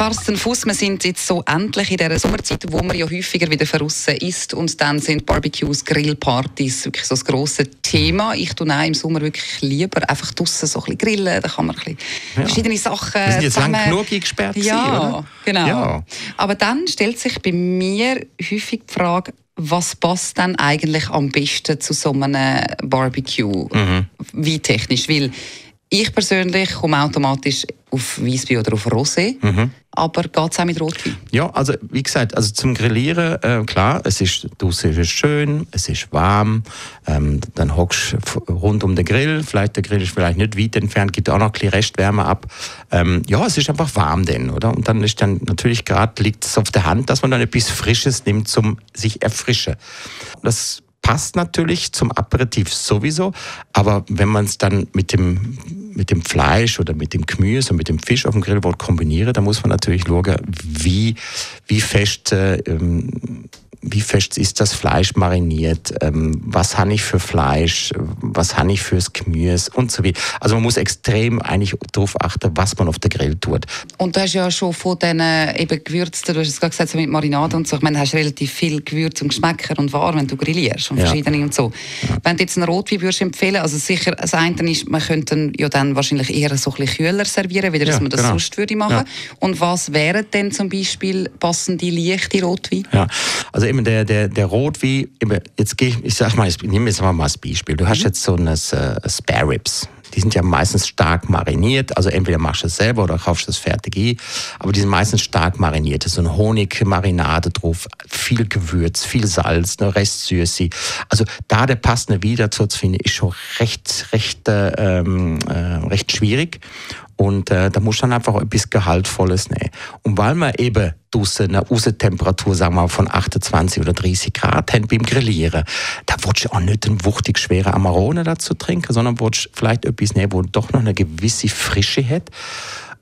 Carsten Fuß, wir sind jetzt so endlich in dieser Sommerzeit, wo man ja häufiger wieder verrissen ist und dann sind Barbecues, Grillpartys wirklich so das grosse Thema. Ich tue auch im Sommer wirklich lieber einfach draußen so ein bisschen grillen, da kann man ein bisschen ja. verschiedene Sachen Wir sind jetzt zusammen... lang genug eingesperrt Ja, oder? genau. Ja. Aber dann stellt sich bei mir häufig die Frage, was passt dann eigentlich am besten zu so einem Barbecue? Mhm. Wie technisch? Weil ich persönlich komme automatisch auf Weißwein oder auf Rosé. Mhm. Aber geht es auch mit Rotwein? Ja, also wie gesagt, also zum Grillieren, äh, klar, es ist, draußen ist es schön, es ist warm, ähm, dann hockst du rund um den Grill, vielleicht der Grill ist vielleicht nicht weit entfernt, gibt auch noch ein bisschen Restwärme ab. Ähm, ja, es ist einfach warm denn, oder? Und dann ist dann natürlich gerade, liegt es auf der Hand, dass man dann etwas Frisches nimmt zum sich erfrischen. Das passt natürlich zum Aperitif sowieso, aber wenn man es dann mit dem, mit dem Fleisch oder mit dem Gemüse und mit dem Fisch auf dem Grill kombinieren, dann muss man natürlich schauen, wie, wie fest äh, ähm, wie fest ist das Fleisch mariniert, ähm, was habe ich für Fleisch, was habe ich fürs Gemüse und so weiter. Also man muss extrem eigentlich darauf achten, was man auf der Grill tut. Und du hast ja schon von diesen eben Gewürzen, du hast es gerade gesagt, so mit Marinade und so, ich meine, du hast relativ viel Gewürze und Geschmäcker und Waren, wenn du grillierst und ja. verschiedene und so. Ja. Wenn du jetzt einen Rotwein würdest empfehlen, also sicher, das eine ist, man könnte ja dann wahrscheinlich eher so ein bisschen kühler servieren, wie ja, man das genau. sonst würde machen. Und was wären denn zum Beispiel passende leichte Rotwein? Ja, also eben der, der, der Rotwein, jetzt gehe ich, ich sag mal, ich nehme jetzt mal als Beispiel. Du hast mhm. jetzt so eine uh, Spare Ribs. Die sind ja meistens stark mariniert, also entweder machst du es selber oder kaufst das fertig ein, aber die sind meistens stark mariniert. So eine Honigmarinade drauf, viel Gewürz, viel Salz, eine Restsüße. Also da der passende Wein dazu zu finden, ist schon recht, recht, äh, ähm, äh, recht schwierig. Und äh, da muss dann einfach etwas Gehaltvolles nehmen. Und weil man eben draussen eine Außentemperatur, sagen wir mal, von 28 oder 30 Grad haben beim Grillieren, da willst du auch nicht einen wuchtig schweren Amarone dazu trinken, sondern willst vielleicht etwas nehmen, wo doch noch eine gewisse Frische hat.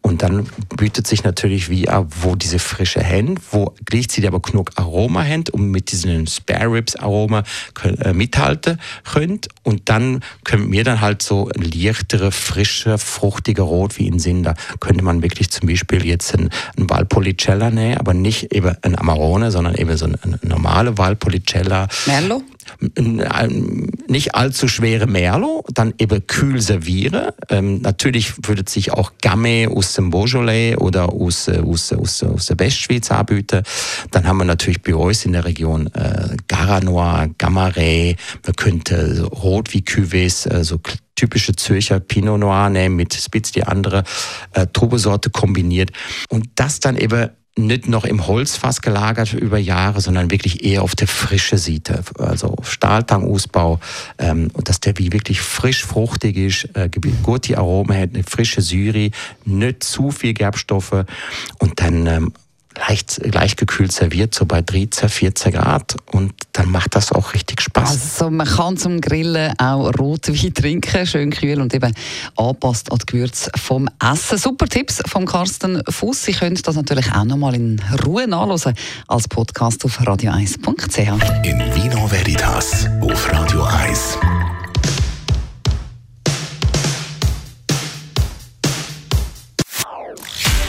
Und dann bietet sich natürlich wie auch, wo diese frische Hände, wo gleichzeitig aber genug Aroma haben und mit diesen Spare Ribs Aroma äh, mithalten könnt. Und dann können wir dann halt so ein leichtere, frische, fruchtiger Rot wie in Sinn. Da könnte man wirklich zum Beispiel jetzt ein, ein Valpolicella nehmen, aber nicht eben ein Amarone, sondern eben so ein, ein normale Valpolicella. Merlot? Nicht allzu schwere Merlot, dann eben kühl servieren. Ähm, natürlich würde sich auch Gamay aus dem Beaujolais oder aus, äh, aus, aus, aus der Westschweiz anbieten. Dann haben wir natürlich bei uns in der Region äh, Garanois, Gamaret, man könnte Rot wie Cuvées, äh, so typische Zürcher Pinot Noir nehmen mit Spitz die andere äh, Trubesorte kombiniert und das dann eben nicht noch im Holzfass gelagert über Jahre, sondern wirklich eher auf der frische Siete, also Stahltangausbau, ähm, und dass der wie wirklich frisch fruchtig ist, äh, gute Aromen hat, eine frische Syri, nicht zu viel Gerbstoffe und dann ähm, leicht, leicht gekühlt serviert, so bei 13, 14 Grad. Und dann macht das auch richtig Spaß. Also man kann zum Grillen auch Rotwein trinken, schön kühl und eben anpasst an die Gewürze vom Essen. Super Tipps von Carsten Fuss. Sie können das natürlich auch noch mal in Ruhe nachlesen als Podcast auf radio1.ch. In Vino